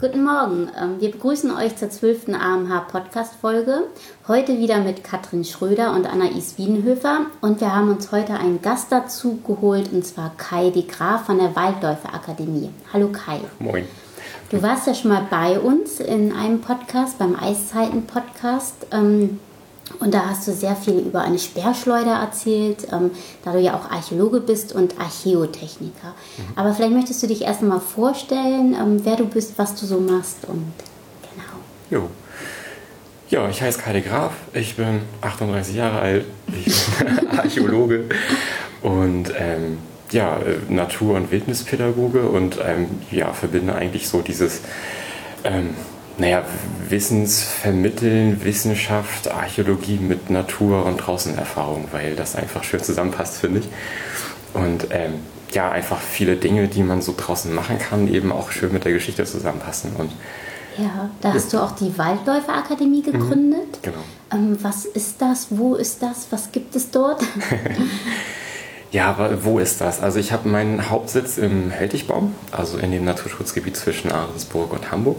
Guten Morgen. Ähm, wir begrüßen euch zur 12. AMH Podcast Folge. Heute wieder mit Katrin Schröder und Anais Wiedenhöfer. Und wir haben uns heute einen Gast dazu geholt, und zwar Kai de Graaf von der Waldläufer Akademie. Hallo Kai. Moin. Du warst ja schon mal bei uns in einem Podcast, beim Eiszeiten Podcast. Ähm, und da hast du sehr viel über eine Sperrschleuder erzählt, ähm, da du ja auch Archäologe bist und Archäotechniker. Mhm. Aber vielleicht möchtest du dich erst mal vorstellen, ähm, wer du bist, was du so machst und genau. Jo. Ja, ich heiße Kai Graf, ich bin 38 Jahre alt, ich bin Archäologe und ähm, ja, Natur- und Wildnispädagoge und ähm, ja, verbinde eigentlich so dieses ähm, naja, Wissensvermitteln, Wissenschaft, Archäologie mit Natur und Draußenerfahrung, weil das einfach schön zusammenpasst, finde ich. Und ähm, ja, einfach viele Dinge, die man so draußen machen kann, eben auch schön mit der Geschichte zusammenpassen. Und ja, da hast du auch die Waldläuferakademie mhm, gegründet. Mhm, genau. Ähm, was ist das? Wo ist das? Was gibt es dort? ja, aber wo ist das? Also ich habe meinen Hauptsitz im Heltigbaum, also in dem Naturschutzgebiet zwischen Ahrensburg und Hamburg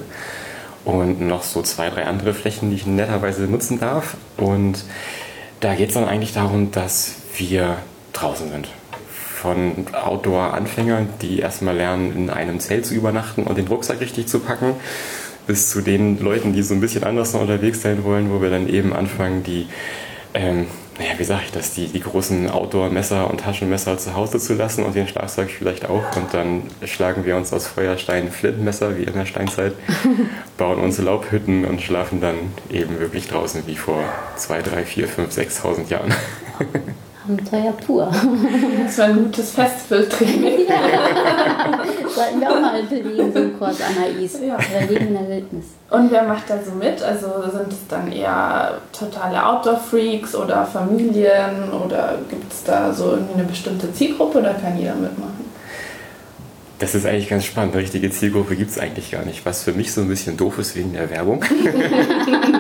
und noch so zwei, drei andere Flächen, die ich netterweise nutzen darf. Und da geht es dann eigentlich darum, dass wir draußen sind. Von Outdoor-Anfängern, die erstmal lernen, in einem Zelt zu übernachten und den Rucksack richtig zu packen, bis zu den Leuten, die so ein bisschen anders noch unterwegs sein wollen, wo wir dann eben anfangen, die ähm, naja, wie sage ich das, die, die großen Outdoor-Messer und Taschenmesser zu Hause zu lassen und den Schlagzeug vielleicht auch. Und dann schlagen wir uns aus Feuerstein Flintenmesser wie in der Steinzeit, bauen unsere Laubhütten und schlafen dann eben wirklich draußen wie vor 2, 3, 4, 5, 6.000 Jahren. Abenteuer pur. Das war ein gutes Festivaltraining. Ja. Sollten wir auch mal belegen, so einen Kurs Anais. Ja. Oder Leben in der Wildnis. Und wer macht da so mit? Also sind es dann eher totale Outdoor-Freaks oder Familien oder gibt es da so irgendwie eine bestimmte Zielgruppe oder kann jeder mitmachen? Das ist eigentlich ganz spannend. Eine richtige Zielgruppe gibt es eigentlich gar nicht. Was für mich so ein bisschen doof ist wegen der Werbung.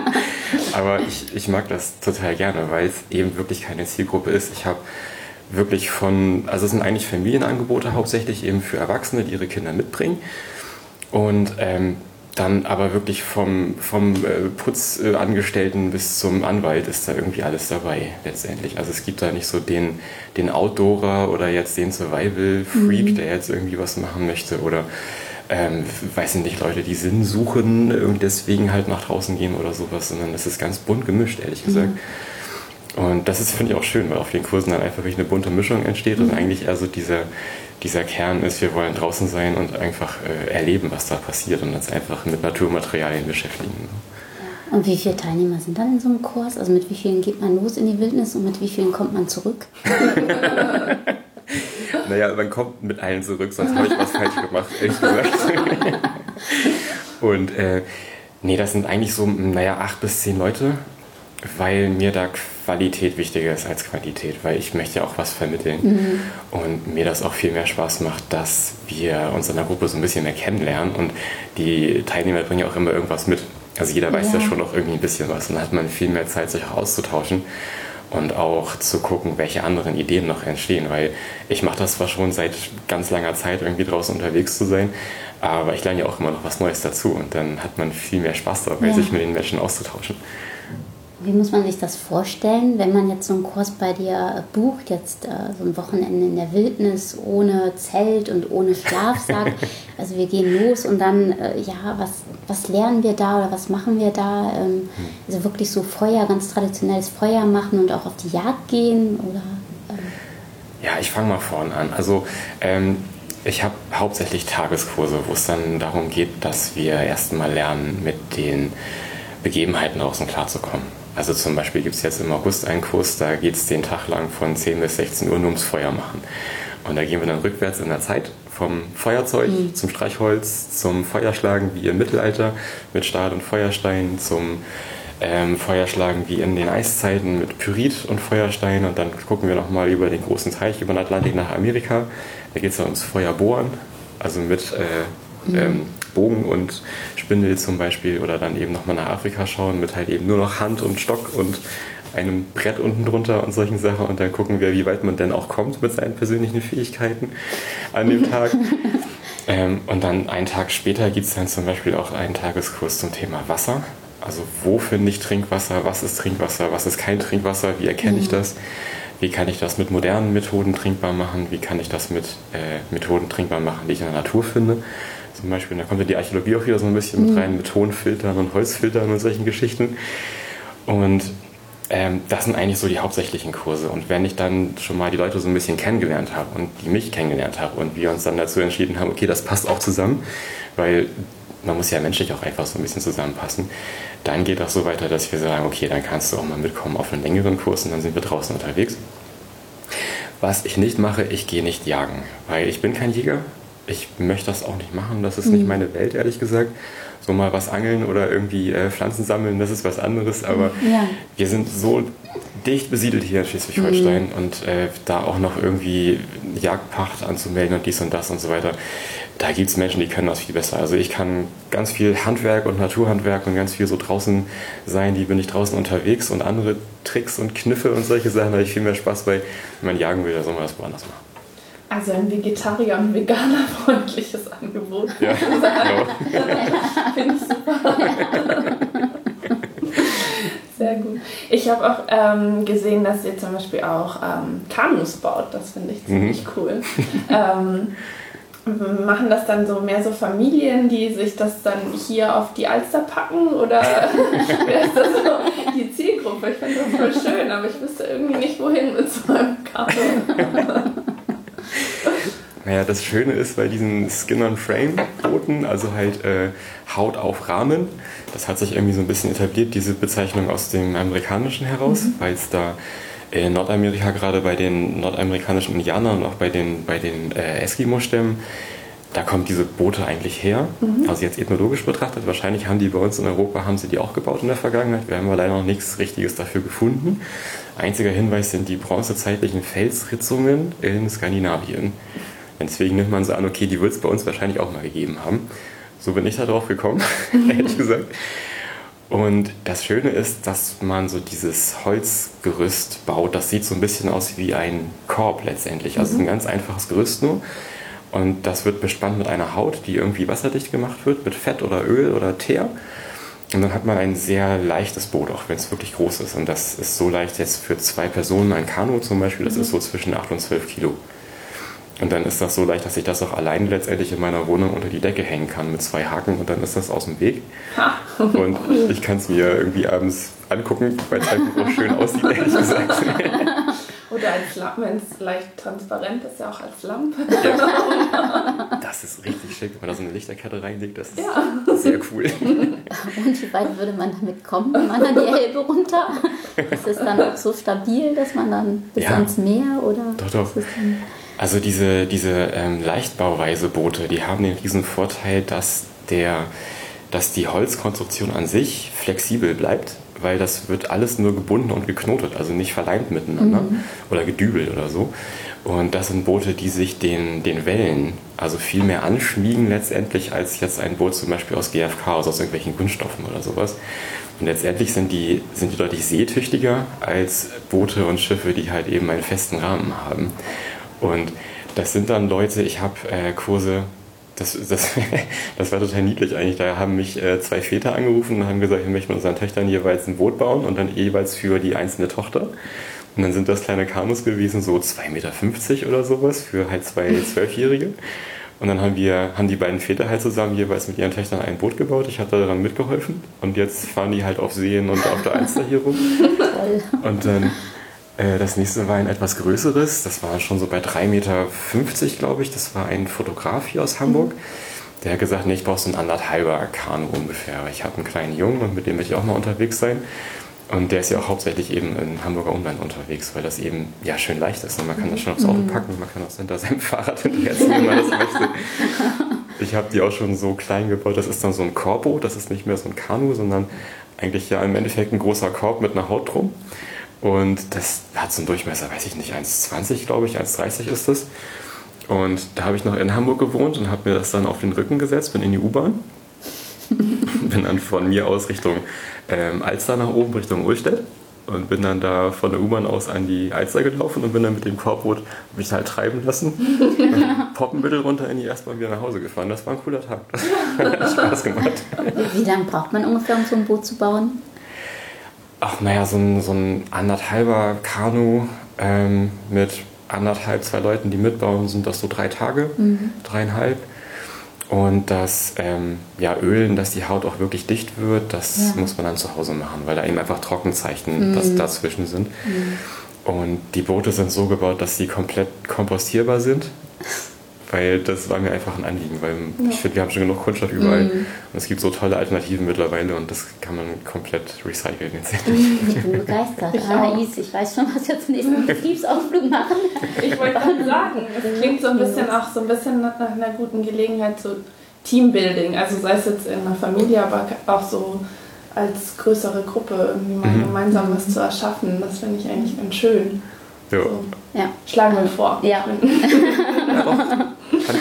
Aber ich, ich mag das total gerne, weil es eben wirklich keine Zielgruppe ist. Ich habe wirklich von, also es sind eigentlich Familienangebote hauptsächlich eben für Erwachsene, die ihre Kinder mitbringen. Und ähm, dann aber wirklich vom, vom äh, Putzangestellten bis zum Anwalt ist da irgendwie alles dabei letztendlich. Also es gibt da nicht so den, den Outdoorer oder jetzt den Survival-Freak, mhm. der jetzt irgendwie was machen möchte oder ähm, weiß nicht, Leute, die Sinn suchen und deswegen halt nach draußen gehen oder sowas, sondern es ist ganz bunt gemischt, ehrlich gesagt. Mhm. Und das ist, finde ich, auch schön, weil auf den Kursen dann einfach wirklich eine bunte Mischung entsteht mhm. und eigentlich eher so dieser, dieser Kern ist, wir wollen draußen sein und einfach äh, erleben, was da passiert und uns einfach mit Naturmaterialien beschäftigen. Und wie viele Teilnehmer sind dann in so einem Kurs? Also mit wie vielen geht man los in die Wildnis und mit wie vielen kommt man zurück? naja, man kommt mit allen zurück, sonst habe ich was falsch gemacht, ehrlich gesagt. und äh, nee, das sind eigentlich so, naja, acht bis zehn Leute, weil mir da Qualität wichtiger ist als Quantität, weil ich möchte ja auch was vermitteln. Mhm. Und mir das auch viel mehr Spaß macht, dass wir uns in der Gruppe so ein bisschen mehr kennenlernen und die Teilnehmer bringen ja auch immer irgendwas mit. Also jeder weiß ja, ja schon auch irgendwie ein bisschen was und dann hat man viel mehr Zeit, sich auch auszutauschen und auch zu gucken, welche anderen Ideen noch entstehen, weil ich mache das zwar schon seit ganz langer Zeit, irgendwie draußen unterwegs zu sein, aber ich lerne ja auch immer noch was Neues dazu und dann hat man viel mehr Spaß dabei, ja. sich mit den Menschen auszutauschen. Wie muss man sich das vorstellen, wenn man jetzt so einen Kurs bei dir bucht, jetzt äh, so ein Wochenende in der Wildnis ohne Zelt und ohne Schlafsack? also wir gehen los und dann, äh, ja, was, was lernen wir da oder was machen wir da? Ähm, hm. also wirklich so Feuer, ganz traditionelles Feuer machen und auch auf die Jagd gehen oder? Ähm? Ja, ich fange mal vorne an. Also ähm, ich habe hauptsächlich Tageskurse, wo es dann darum geht, dass wir erstmal lernen, mit den Begebenheiten draußen klarzukommen. Also zum Beispiel gibt es jetzt im August einen Kurs, da geht es den Tag lang von 10 bis 16 Uhr nur ums Feuer machen. Und da gehen wir dann rückwärts in der Zeit vom Feuerzeug mhm. zum Streichholz, zum Feuerschlagen wie im Mittelalter mit Stahl und Feuerstein, zum ähm, Feuerschlagen wie in den Eiszeiten mit Pyrit und Feuerstein. Und dann gucken wir nochmal über den großen Teich, über den Atlantik nach Amerika. Da geht es dann ums Feuerbohren, also mit äh, mhm. ähm, Bogen und Spindel zum Beispiel oder dann eben nochmal nach Afrika schauen mit halt eben nur noch Hand und Stock und einem Brett unten drunter und solchen Sachen und dann gucken wir, wie weit man denn auch kommt mit seinen persönlichen Fähigkeiten an dem Tag. Ähm, und dann einen Tag später gibt es dann zum Beispiel auch einen Tageskurs zum Thema Wasser. Also wo finde ich Trinkwasser, was ist Trinkwasser, was ist kein Trinkwasser, wie erkenne mhm. ich das, wie kann ich das mit modernen Methoden trinkbar machen, wie kann ich das mit äh, Methoden trinkbar machen, die ich in der Natur finde. Zum Beispiel, da kommt ja die Archäologie auch wieder so ein bisschen mhm. mit rein, mit Tonfiltern und Holzfiltern und solchen Geschichten. Und ähm, das sind eigentlich so die hauptsächlichen Kurse. Und wenn ich dann schon mal die Leute so ein bisschen kennengelernt habe und die mich kennengelernt haben und wir uns dann dazu entschieden haben, okay, das passt auch zusammen, weil man muss ja menschlich auch einfach so ein bisschen zusammenpassen, dann geht das so weiter, dass wir sagen, okay, dann kannst du auch mal mitkommen auf einen längeren Kurs und dann sind wir draußen unterwegs. Was ich nicht mache, ich gehe nicht jagen, weil ich bin kein Jäger. Ich möchte das auch nicht machen, das ist mhm. nicht meine Welt, ehrlich gesagt so mal was angeln oder irgendwie äh, Pflanzen sammeln, das ist was anderes. Aber ja. wir sind so dicht besiedelt hier in Schleswig-Holstein mhm. und äh, da auch noch irgendwie Jagdpacht anzumelden und dies und das und so weiter. Da gibt es Menschen, die können das viel besser. Also ich kann ganz viel Handwerk und Naturhandwerk und ganz viel so draußen sein, die bin ich draußen unterwegs und andere Tricks und Kniffe und solche Sachen, da habe ich viel mehr Spaß bei. Wenn man jagen will, da soll man das woanders machen. Also ein Vegetarier- und Veganer-freundliches Angebot. Ja, genau. Finde ich super. Sehr gut. Ich habe auch ähm, gesehen, dass ihr zum Beispiel auch ähm, Kanus baut. Das finde ich ziemlich mhm. cool. ähm, machen das dann so mehr so Familien, die sich das dann hier auf die Alster packen? Oder wer ist das so die Zielgruppe? Ich finde das voll schön, aber ich wüsste irgendwie nicht, wohin mit so einem Kanu. Naja, das Schöne ist bei diesen Skin-on-Frame-Booten, also halt äh, Haut auf Rahmen, das hat sich irgendwie so ein bisschen etabliert, diese Bezeichnung aus dem Amerikanischen heraus, mhm. weil es da in Nordamerika gerade bei den nordamerikanischen Indianern und auch bei den, bei den äh, Eskimo-Stämmen, da kommen diese Boote eigentlich her. Mhm. Also jetzt ethnologisch betrachtet, wahrscheinlich haben die bei uns in Europa, haben sie die auch gebaut in der Vergangenheit. Wir haben aber leider noch nichts Richtiges dafür gefunden. Einziger Hinweis sind die bronzezeitlichen Felsritzungen in Skandinavien. Deswegen nimmt man so an, okay, die wird es bei uns wahrscheinlich auch mal gegeben haben. So bin ich da drauf gekommen, ehrlich gesagt. Und das Schöne ist, dass man so dieses Holzgerüst baut. Das sieht so ein bisschen aus wie ein Korb letztendlich. Also mhm. ein ganz einfaches Gerüst nur. Und das wird bespannt mit einer Haut, die irgendwie wasserdicht gemacht wird, mit Fett oder Öl oder Teer. Und dann hat man ein sehr leichtes Boot, auch wenn es wirklich groß ist. Und das ist so leicht jetzt für zwei Personen, ein Kanu zum Beispiel, das mhm. ist so zwischen 8 und 12 Kilo. Und dann ist das so leicht, dass ich das auch allein letztendlich in meiner Wohnung unter die Decke hängen kann mit zwei Haken und dann ist das aus dem Weg. Und ich kann es mir irgendwie abends angucken, weil es halt auch schön aussieht, ehrlich gesagt. Oder als Lampe, wenn es leicht transparent ist, ja auch als Lampe. Ja. Das ist richtig schick, wenn man da so eine Lichterkette reinlegt, das ist ja. sehr cool. Und wie weit würde man damit kommen, wenn man dann die Elbe runter? Ist es dann auch so stabil, dass man dann bis ja. ans Meer oder? Doch, doch. Also diese, diese ähm, Leichtbauweise-Boote, die haben den riesen Vorteil, dass, der, dass die Holzkonstruktion an sich flexibel bleibt, weil das wird alles nur gebunden und geknotet, also nicht verleimt miteinander mhm. oder gedübelt oder so. Und das sind Boote, die sich den, den Wellen also viel mehr anschmiegen letztendlich als jetzt ein Boot zum Beispiel aus GFK, also aus irgendwelchen Kunststoffen oder sowas. Und letztendlich sind die, sind die deutlich seetüchtiger als Boote und Schiffe, die halt eben einen festen Rahmen haben. Und das sind dann Leute, ich habe äh, Kurse, das, das, das war total niedlich eigentlich. Da haben mich äh, zwei Väter angerufen und haben gesagt, wir möchten unseren Töchtern jeweils ein Boot bauen und dann jeweils für die einzelne Tochter. Und dann sind das kleine Kanus gewesen, so 2,50 Meter oder sowas, für halt zwei Zwölfjährige. Und dann haben wir, haben die beiden Väter halt zusammen jeweils mit ihren Töchtern ein Boot gebaut. Ich habe daran mitgeholfen. Und jetzt fahren die halt auf Seen und auf der Alster hier rum. Und dann das nächste war ein etwas größeres, das war schon so bei 3,50 Meter, glaube ich. Das war ein Fotograf hier aus Hamburg. Der hat gesagt, nee, ich brauche so ein anderthalber Kanu ungefähr. Ich habe einen kleinen Jungen und mit dem möchte ich auch mal unterwegs sein. Und der ist ja auch hauptsächlich eben in Hamburger Umland unterwegs, weil das eben ja schön leicht ist. Und man kann das schon aufs Auto mhm. packen, man kann das hinter seinem Fahrrad hinterherziehen, wenn man das möchte. Ich habe die auch schon so klein gebaut. Das ist dann so ein Korbo, das ist nicht mehr so ein Kanu, sondern eigentlich ja im Endeffekt ein großer Korb mit einer Haut drum. Und das hat so einen Durchmesser, weiß ich nicht, 1,20 glaube ich, 1,30 ist das. Und da habe ich noch in Hamburg gewohnt und habe mir das dann auf den Rücken gesetzt, bin in die U-Bahn. bin dann von mir aus Richtung ähm, Alster nach oben, Richtung Ulstedt. und bin dann da von der U-Bahn aus an die Alster gelaufen und bin dann mit dem Korbboot mich halt treiben lassen. Poppenbüttel runter in die S-Bahn wieder nach Hause gefahren. Das war ein cooler Tag. Das hat Spaß gemacht. Wie lange braucht man ungefähr, um so ein Boot zu bauen? Ach, naja, so ein, so ein anderthalber Kanu ähm, mit anderthalb, zwei Leuten, die mitbauen, sind das so drei Tage, mhm. dreieinhalb. Und das ähm, ja, Ölen, dass die Haut auch wirklich dicht wird, das ja. muss man dann zu Hause machen, weil da eben einfach Trockenzeichen mhm. dazwischen sind. Mhm. Und die Boote sind so gebaut, dass sie komplett kompostierbar sind weil das war mir einfach ein Anliegen, weil ja. ich finde, wir haben schon genug Kunststoff überall mhm. und es gibt so tolle Alternativen mittlerweile und das kann man komplett recyceln Mhm, ich bin begeistert. Ich, ah, ich weiß schon, was wir zum nächsten Betriebsausflug machen. Ich wollte gerade sagen, es klingt so ein bisschen auch so ein bisschen nach einer guten Gelegenheit zu Teambuilding, also sei es jetzt in einer Familie, aber auch so als größere Gruppe irgendwie mal mhm. gemeinsam was zu erschaffen. Das finde ich eigentlich ganz schön. Ja. So. ja. Schlagen wir vor. Ja. ja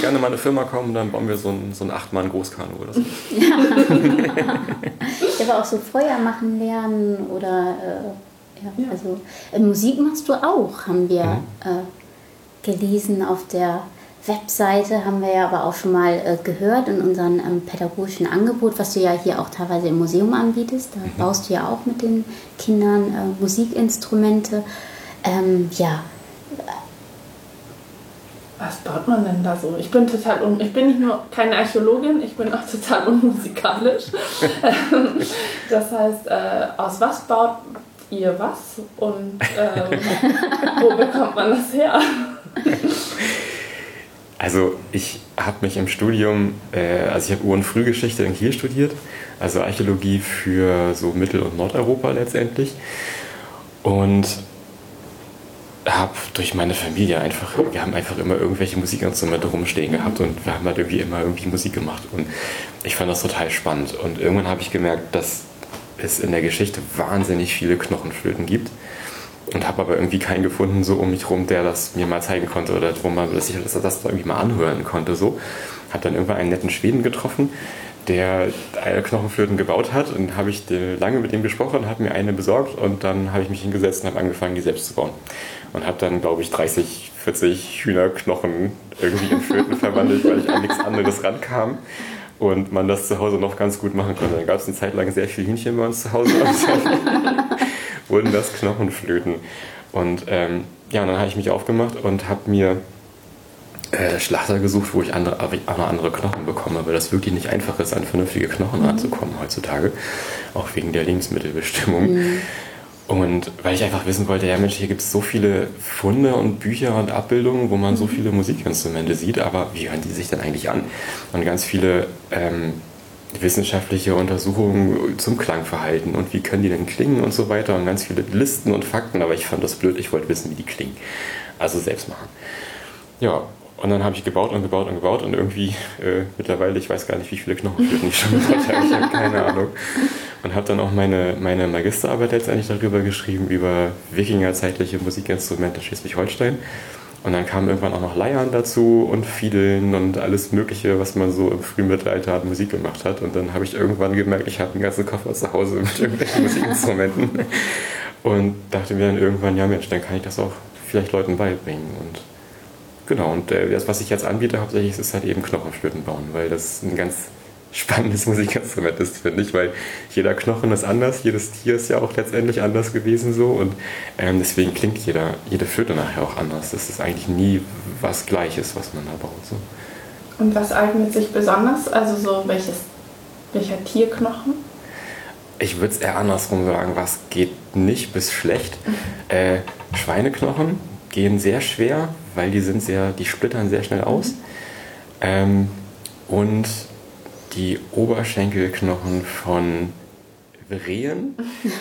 gerne mal eine Firma kommen, dann bauen wir so ein, so ein Acht-Mann-Großkanu oder so. Ja. aber auch so Feuer machen lernen oder äh, ja, ja, also äh, Musik machst du auch, haben wir mhm. äh, gelesen auf der Webseite, haben wir ja aber auch schon mal äh, gehört in unserem ähm, pädagogischen Angebot, was du ja hier auch teilweise im Museum anbietest. Da mhm. baust du ja auch mit den Kindern äh, Musikinstrumente. Ähm, ja. Was baut man denn da so? Ich bin total un ich bin nicht nur keine Archäologin, ich bin auch total unmusikalisch. das heißt, äh, aus was baut ihr was und ähm, wo bekommt man das her? Also ich habe mich im Studium, äh, also ich habe Ur- und Frühgeschichte in Kiel studiert, also Archäologie für so Mittel- und Nordeuropa letztendlich. Und habe durch meine Familie einfach, wir haben einfach immer irgendwelche Musikinstrumente rumstehen gehabt und wir haben halt irgendwie immer irgendwie Musik gemacht. Und ich fand das total spannend. Und irgendwann habe ich gemerkt, dass es in der Geschichte wahnsinnig viele Knochenflöten gibt. Und habe aber irgendwie keinen gefunden, so um mich rum, der das mir mal zeigen konnte oder wo man, dass ich das, das irgendwie mal anhören konnte. So. Habe dann irgendwann einen netten Schweden getroffen, der Knochenflöten gebaut hat und habe ich lange mit ihm gesprochen, habe mir eine besorgt und dann habe ich mich hingesetzt und habe angefangen, die selbst zu bauen. Und habe dann, glaube ich, 30, 40 Hühnerknochen irgendwie in Flöten verwandelt, weil ich an nichts anderes rankam und man das zu Hause noch ganz gut machen konnte. Dann gab es eine Zeit lang sehr viele Hühnchen bei uns zu Hause wurden das Knochenflöten. Und ähm, ja, dann habe ich mich aufgemacht und habe mir äh, Schlachter gesucht, wo ich andere, noch andere Knochen bekomme, weil das wirklich nicht einfach ist, an vernünftige Knochen mhm. ranzukommen heutzutage, auch wegen der Lebensmittelbestimmung. Mhm. Und weil ich einfach wissen wollte, ja Mensch, hier gibt es so viele Funde und Bücher und Abbildungen, wo man so mhm. viele Musikinstrumente sieht, aber wie hören die sich denn eigentlich an? Und ganz viele ähm, wissenschaftliche Untersuchungen zum Klangverhalten und wie können die denn klingen und so weiter und ganz viele Listen und Fakten, aber ich fand das blöd, ich wollte wissen, wie die klingen. Also selbst machen. Ja, und dann habe ich gebaut und gebaut und gebaut und irgendwie äh, mittlerweile, ich weiß gar nicht, wie viele Knochenflöten ich schon gebaut habe, ich habe keine Ahnung. Und habe dann auch meine, meine Magisterarbeit letztendlich darüber geschrieben, über wikingerzeitliche Musikinstrumente Schleswig-Holstein. Und dann kamen irgendwann auch noch Leiern dazu und Fiedeln und alles Mögliche, was man so im Frühmittelalter an Musik gemacht hat. Und dann habe ich irgendwann gemerkt, ich habe einen ganzen Koffer zu Hause mit irgendwelchen Musikinstrumenten. Und dachte mir dann irgendwann, ja Mensch, dann kann ich das auch vielleicht Leuten beibringen. Und Genau, und äh, das, was ich jetzt anbiete, hauptsächlich ist halt eben Knochenflöten bauen, weil das ein ganz spannendes Musikinstrument ist, finde ich, weil jeder Knochen ist anders, jedes Tier ist ja auch letztendlich anders gewesen so und ähm, deswegen klingt jeder, jede Flöte nachher auch anders. Das ist eigentlich nie was Gleiches, was man da baut. So. Und was eignet sich besonders? Also so welches, welcher Tierknochen? Ich würde es eher andersrum sagen, was geht nicht bis schlecht. Mhm. Äh, Schweineknochen gehen sehr schwer, weil die sind sehr, die splittern sehr schnell aus. Ähm, und die Oberschenkelknochen von Rehen,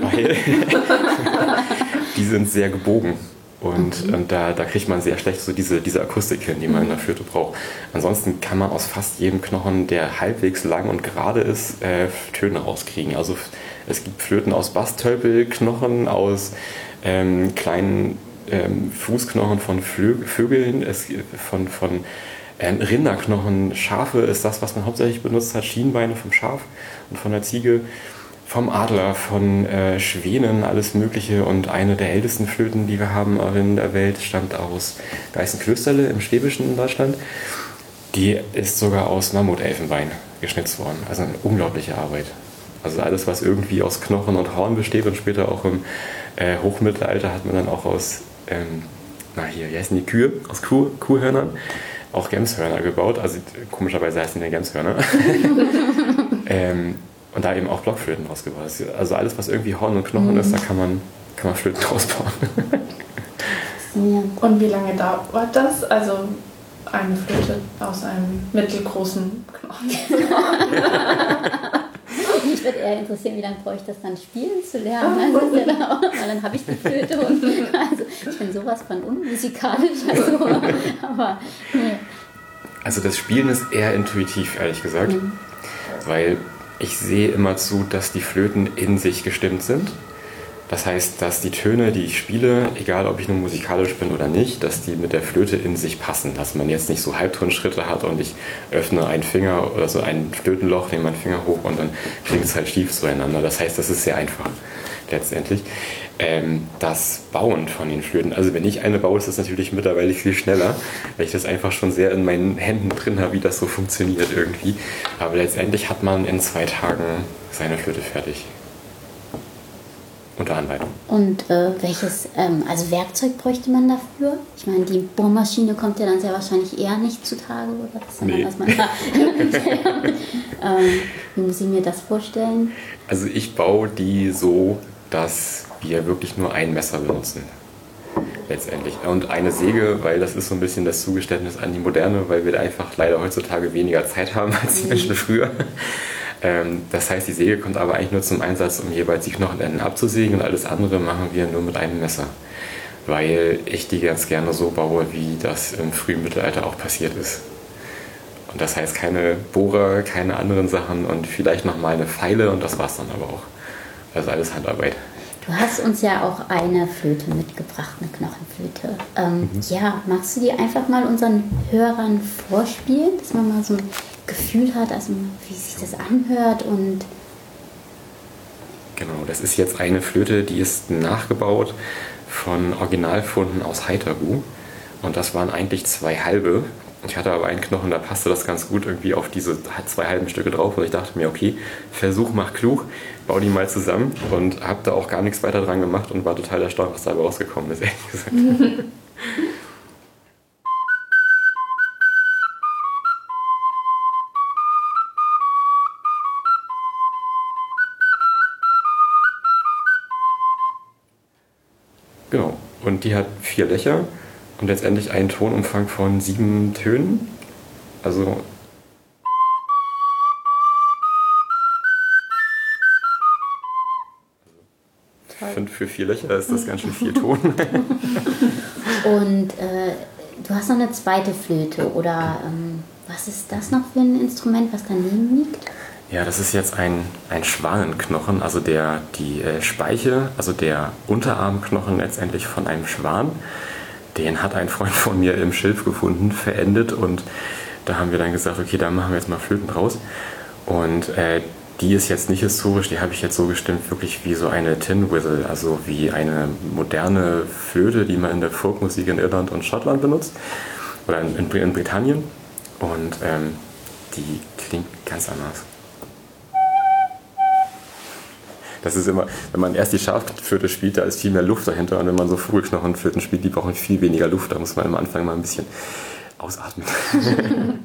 weil die sind sehr gebogen. Und, mhm. und da, da kriegt man sehr schlecht so diese, diese Akustik hin, die man in der Flöte braucht. Ansonsten kann man aus fast jedem Knochen, der halbwegs lang und gerade ist, äh, Töne rauskriegen. Also es gibt Flöten aus Bastölpelknochen, aus ähm, kleinen ähm, Fußknochen von Flö Vögeln, es, von, von ähm, Rinderknochen, Schafe ist das, was man hauptsächlich benutzt hat, Schienbeine vom Schaf und von der Ziege, vom Adler, von äh, Schwänen, alles Mögliche. Und eine der ältesten Flöten, die wir haben in der Welt, stammt aus Geißenklösterle im Schwäbischen in Deutschland. Die ist sogar aus Mammutelfenbein geschnitzt worden. Also eine unglaubliche Arbeit. Also alles, was irgendwie aus Knochen und Horn besteht und später auch im äh, Hochmittelalter hat man dann auch aus, ähm, na hier, wie heißen die Kühe? Aus Kuh, Kuhhörnern auch Gemshörner gebaut. Also komischerweise heißen die Gemshörner. ähm, und da eben auch Blockflöten rausgebaut. Also alles, was irgendwie Horn und Knochen mhm. ist, da kann man, kann man Flöten draus bauen. und wie lange dauert das? Also eine Flöte aus einem mittelgroßen Knochen. Mich würde eher interessieren, wie lange brauche ich das dann spielen zu lernen. Also, ja dann auch, weil dann habe ich die Flöte und also ich bin sowas von unmusikalisch. Also, aber nee. Also das Spielen ist eher intuitiv, ehrlich gesagt. Mhm. Weil ich sehe immer zu, dass die Flöten in sich gestimmt sind. Das heißt, dass die Töne, die ich spiele, egal ob ich nun musikalisch bin oder nicht, dass die mit der Flöte in sich passen. Dass man jetzt nicht so Halbtonschritte hat und ich öffne einen Finger oder so ein Flötenloch, nehme meinen Finger hoch und dann klingt es halt schief zueinander. Das heißt, das ist sehr einfach letztendlich. Ähm, das Bauen von den Flöten, also wenn ich eine baue, ist das natürlich mittlerweile viel schneller, weil ich das einfach schon sehr in meinen Händen drin habe, wie das so funktioniert irgendwie. Aber letztendlich hat man in zwei Tagen seine Flöte fertig unter Anleitung. Und äh, welches, ähm, also Werkzeug bräuchte man dafür? Ich meine, die Bohrmaschine kommt ja dann sehr wahrscheinlich eher nicht zutage, oder? Das ist nee. dann, ähm, Wie muss ich mir das vorstellen? Also ich baue die so, dass wir wirklich nur ein Messer benutzen. Letztendlich. Und eine Säge, weil das ist so ein bisschen das Zugeständnis an die Moderne, weil wir einfach leider heutzutage weniger Zeit haben als die mhm. Menschen früher. Ähm, das heißt, die Säge kommt aber eigentlich nur zum Einsatz, um jeweils die Knochenenden abzusägen und alles andere machen wir nur mit einem Messer. Weil ich die ganz gerne so baue, wie das im frühen Mittelalter auch passiert ist. Und das heißt keine Bohrer, keine anderen Sachen und vielleicht nochmal eine Pfeile und das war's dann aber auch. Also alles Handarbeit. Du hast uns ja auch eine Flöte mitgebracht, eine Knochenflöte. Ähm, mhm. Ja, magst du die einfach mal unseren Hörern vorspielen, dass man mal so ein Gefühl hat, also wie sich das anhört und Genau, das ist jetzt eine Flöte, die ist nachgebaut von Originalfunden aus Heiterbu. Und das waren eigentlich zwei halbe. Ich hatte aber einen Knochen, da passte das ganz gut irgendwie auf diese zwei halben Stücke drauf. Und ich dachte mir, okay, Versuch macht klug, bau die mal zusammen. Und habe da auch gar nichts weiter dran gemacht und war total erstaunt, was dabei rausgekommen ist, ehrlich gesagt. Genau. Und die hat vier Löcher und letztendlich einen Tonumfang von sieben Tönen. Also fünf für vier Löcher ist das ganz schön viel Ton. und äh, du hast noch eine zweite Flöte oder ähm, was ist das noch für ein Instrument, was daneben liegt? Ja, das ist jetzt ein, ein Schwanenknochen, also der, die äh, Speiche, also der Unterarmknochen letztendlich von einem Schwan. Den hat ein Freund von mir im Schilf gefunden, verendet und da haben wir dann gesagt, okay, da machen wir jetzt mal Flöten draus. Und äh, die ist jetzt nicht historisch, die habe ich jetzt so gestimmt, wirklich wie so eine Tin Whistle, also wie eine moderne Flöte, die man in der Folkmusik in Irland und Schottland benutzt oder in, in, in Britannien. Und ähm, die klingt ganz anders. Das ist immer, wenn man erst die Schafpflöte spielt, da ist viel mehr Luft dahinter. Und wenn man so Vogelknochenflöten spielt, die brauchen viel weniger Luft. Da muss man am Anfang mal ein bisschen ausatmen.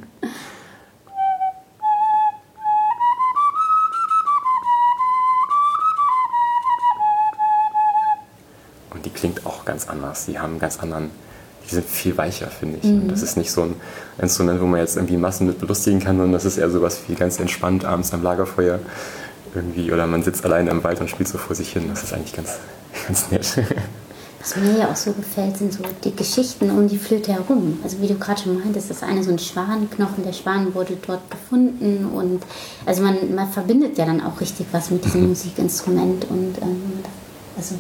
Und die klingt auch ganz anders. Die haben einen ganz anderen, die sind viel weicher, finde ich. Mhm. Das ist nicht so ein Instrument, wo man jetzt irgendwie Massen mit belustigen kann, sondern das ist eher so was wie ganz entspannt abends am Lagerfeuer irgendwie oder man sitzt allein im Wald und spielt so vor sich hin. Das ist eigentlich ganz, ganz nett. Was mir ja auch so gefällt, sind so die Geschichten um die Flöte herum. Also wie du gerade schon meintest, das ist eine so ein Schwanenknochen, der Schwan wurde dort gefunden und also man, man verbindet ja dann auch richtig was mit diesem Musikinstrument und ähm, also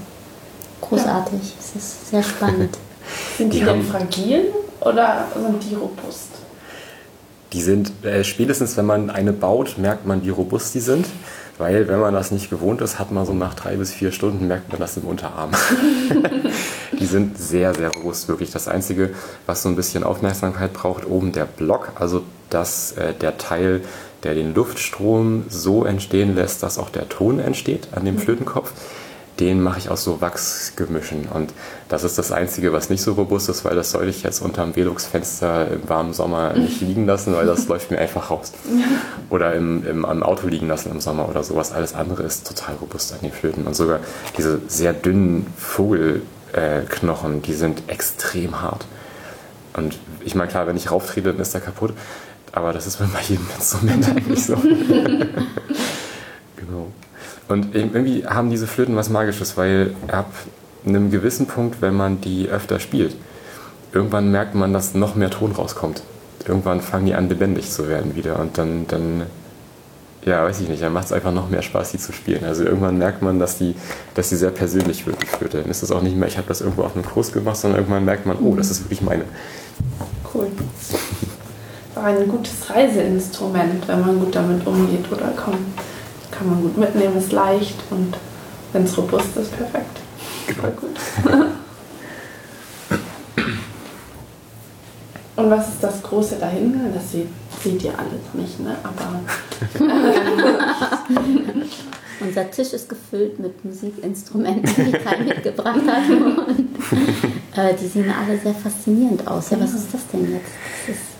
großartig. Ja. Es ist sehr spannend. sind die, die denn fragil oder sind die robust? Die sind, äh, spätestens wenn man eine baut, merkt man, wie robust die sind Weil wenn man das nicht gewohnt ist, hat man so nach drei bis vier Stunden, merkt man das im Unterarm. die sind sehr, sehr robust, wirklich. Das Einzige, was so ein bisschen Aufmerksamkeit braucht, oben der Block, also dass äh, der Teil, der den Luftstrom so entstehen lässt, dass auch der Ton entsteht an dem mhm. Flötenkopf den mache ich aus so Wachsgemischen. Und das ist das Einzige, was nicht so robust ist, weil das soll ich jetzt unterm Velux-Fenster im warmen Sommer nicht liegen lassen, weil das läuft mir einfach raus. Oder im, im, am Auto liegen lassen im Sommer oder sowas. Alles andere ist total robust an den Flöten. Und sogar diese sehr dünnen Vogelknochen, die sind extrem hart. Und ich meine, klar, wenn ich rauftrete, dann ist der kaputt. Aber das ist bei jedem Instrument eigentlich so. genau. Und irgendwie haben diese Flöten was Magisches, weil ab einem gewissen Punkt, wenn man die öfter spielt, irgendwann merkt man, dass noch mehr Ton rauskommt. Irgendwann fangen die an, lebendig zu werden wieder. Und dann, dann ja, weiß ich nicht, dann macht es einfach noch mehr Spaß, die zu spielen. Also irgendwann merkt man, dass die, dass die sehr persönlich wird, die Flöte. Dann ist es auch nicht mehr, ich habe das irgendwo auf einem Kurs gemacht, sondern irgendwann merkt man, oh, das ist wirklich meine. Cool. Ein gutes Reiseinstrument, wenn man gut damit umgeht, oder kommt kann man gut mitnehmen, ist leicht und wenn es robust ist, perfekt. Voll gut. und was ist das Große dahinter? Das seht, seht ihr alles nicht, ne? Aber. Unser Tisch ist gefüllt mit Musikinstrumenten, die Kai mitgebracht hat. Und, äh, die sehen alle sehr faszinierend aus. Ja, was ist das denn jetzt? Das ist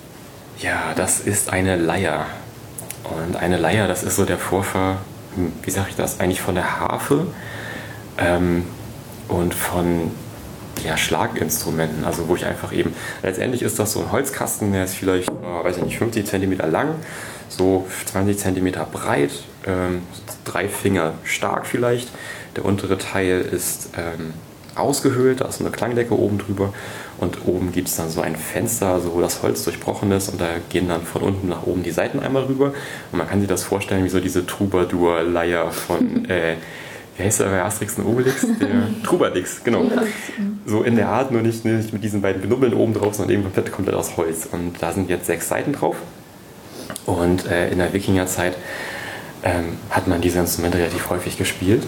ja, das ist eine Leier. Und eine Leier, das ist so der Vorfahr, hm, wie sage ich das, eigentlich von der Harfe ähm, und von ja, Schlaginstrumenten, also wo ich einfach eben, letztendlich ist das so ein Holzkasten, der ist vielleicht, oh, weiß ich nicht, 50 cm lang, so 20 cm breit, ähm, drei Finger stark vielleicht. Der untere Teil ist ähm, ausgehöhlt, da ist eine Klangdecke oben drüber und oben gibt es dann so ein Fenster, wo das Holz durchbrochen ist und da gehen dann von unten nach oben die Seiten einmal rüber. Und man kann sich das vorstellen wie so diese Troubadour-Leier von, äh, wie heißt der bei Asterix und Obelix? Der Trubadix, genau. So in der Art, nur nicht, nicht mit diesen beiden Knubbeln oben drauf, sondern eben komplett, komplett aus Holz. Und da sind jetzt sechs Seiten drauf. Und äh, in der Wikingerzeit ähm, hat man diese Instrumente relativ häufig gespielt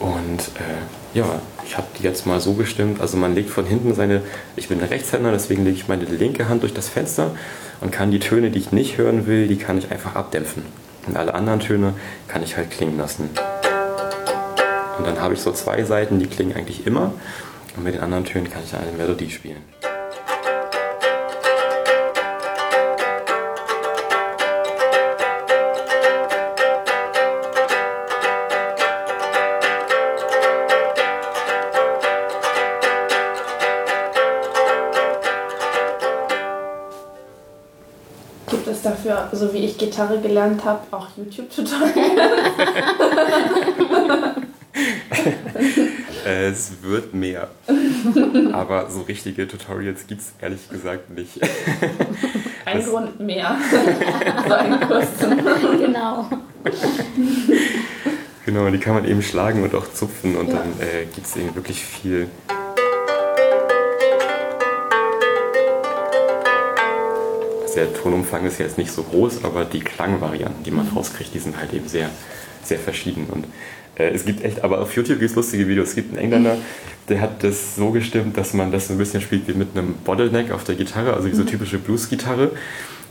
und äh, ja, ich habe die jetzt mal so gestimmt, also man legt von hinten seine, ich bin ein Rechtshänder, deswegen lege ich meine linke Hand durch das Fenster und kann die Töne, die ich nicht hören will, die kann ich einfach abdämpfen. Und alle anderen Töne kann ich halt klingen lassen. Und dann habe ich so zwei Seiten, die klingen eigentlich immer. Und mit den anderen Tönen kann ich eine Melodie spielen. So wie ich Gitarre gelernt habe, auch YouTube-Tutorial? es wird mehr. Aber so richtige Tutorials gibt es ehrlich gesagt nicht. Ein das Grund mehr. so ein Kurs. genau. Genau, die kann man eben schlagen und auch zupfen und ja. dann äh, gibt es eben wirklich viel der Tonumfang ist jetzt nicht so groß, aber die Klangvarianten, die man rauskriegt, die sind halt eben sehr, sehr verschieden. Und äh, es gibt echt, aber auf YouTube gibt es lustige Videos. Es gibt einen Engländer, der hat das so gestimmt, dass man das so ein bisschen spielt wie mit einem Bottleneck auf der Gitarre, also wie so mhm. typische Blues-Gitarre.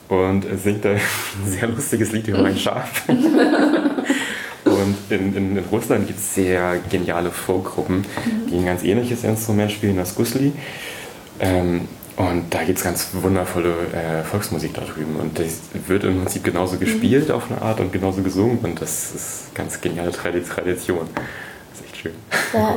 Und singt da ein sehr lustiges Lied über ein Schaf. Und in, in, in Russland gibt es sehr geniale Folkgruppen, die ein ganz ähnliches Instrument spielen, das Gusli. Ähm, und da gibt es ganz wundervolle äh, Volksmusik da drüben. Und das wird im Prinzip genauso gespielt auf eine Art und genauso gesungen. Und das ist ganz geniale Tradition. Das ist echt schön. Ja,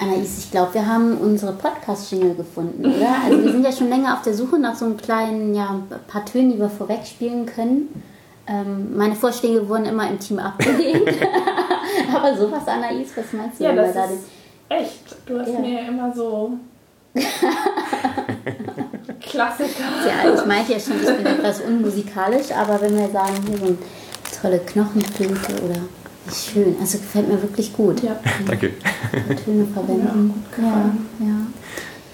Anais, ich glaube, wir haben unsere Podcast-Jingle gefunden, oder? Also wir sind ja schon länger auf der Suche nach so einem kleinen, ja, paar Tönen, die wir vorweg spielen können. Ähm, meine Vorschläge wurden immer im Team abgelehnt. Aber sowas, Anais, was meinst du? Ja, das ist echt. Du hast ja. mir immer so Klassiker. Ja, ich meinte ja schon, ich bin etwas unmusikalisch, aber wenn wir sagen, hier so eine tolle Knochenflöte oder wie schön, also gefällt mir wirklich gut. Ja, danke. Töne verwenden. Ja, ja.